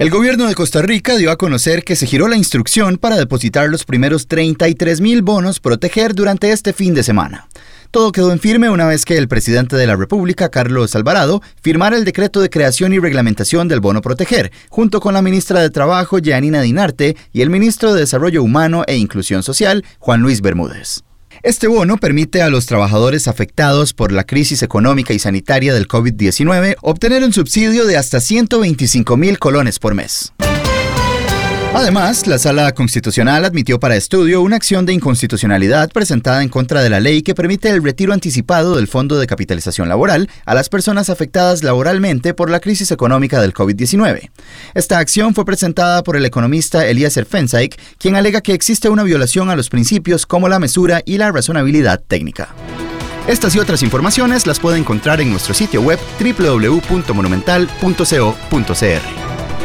El gobierno de Costa Rica dio a conocer que se giró la instrucción para depositar los primeros 33 mil bonos proteger durante este fin de semana. Todo quedó en firme una vez que el presidente de la República, Carlos Alvarado, firmara el decreto de creación y reglamentación del bono proteger, junto con la ministra de Trabajo, Janina Dinarte, y el ministro de Desarrollo Humano e Inclusión Social, Juan Luis Bermúdez. Este bono permite a los trabajadores afectados por la crisis económica y sanitaria del COVID-19 obtener un subsidio de hasta 125 mil colones por mes. Además, la Sala Constitucional admitió para estudio una acción de inconstitucionalidad presentada en contra de la ley que permite el retiro anticipado del Fondo de Capitalización Laboral a las personas afectadas laboralmente por la crisis económica del COVID-19. Esta acción fue presentada por el economista Eliezer Fensaik, quien alega que existe una violación a los principios como la mesura y la razonabilidad técnica. Estas y otras informaciones las puede encontrar en nuestro sitio web www.monumental.co.cr.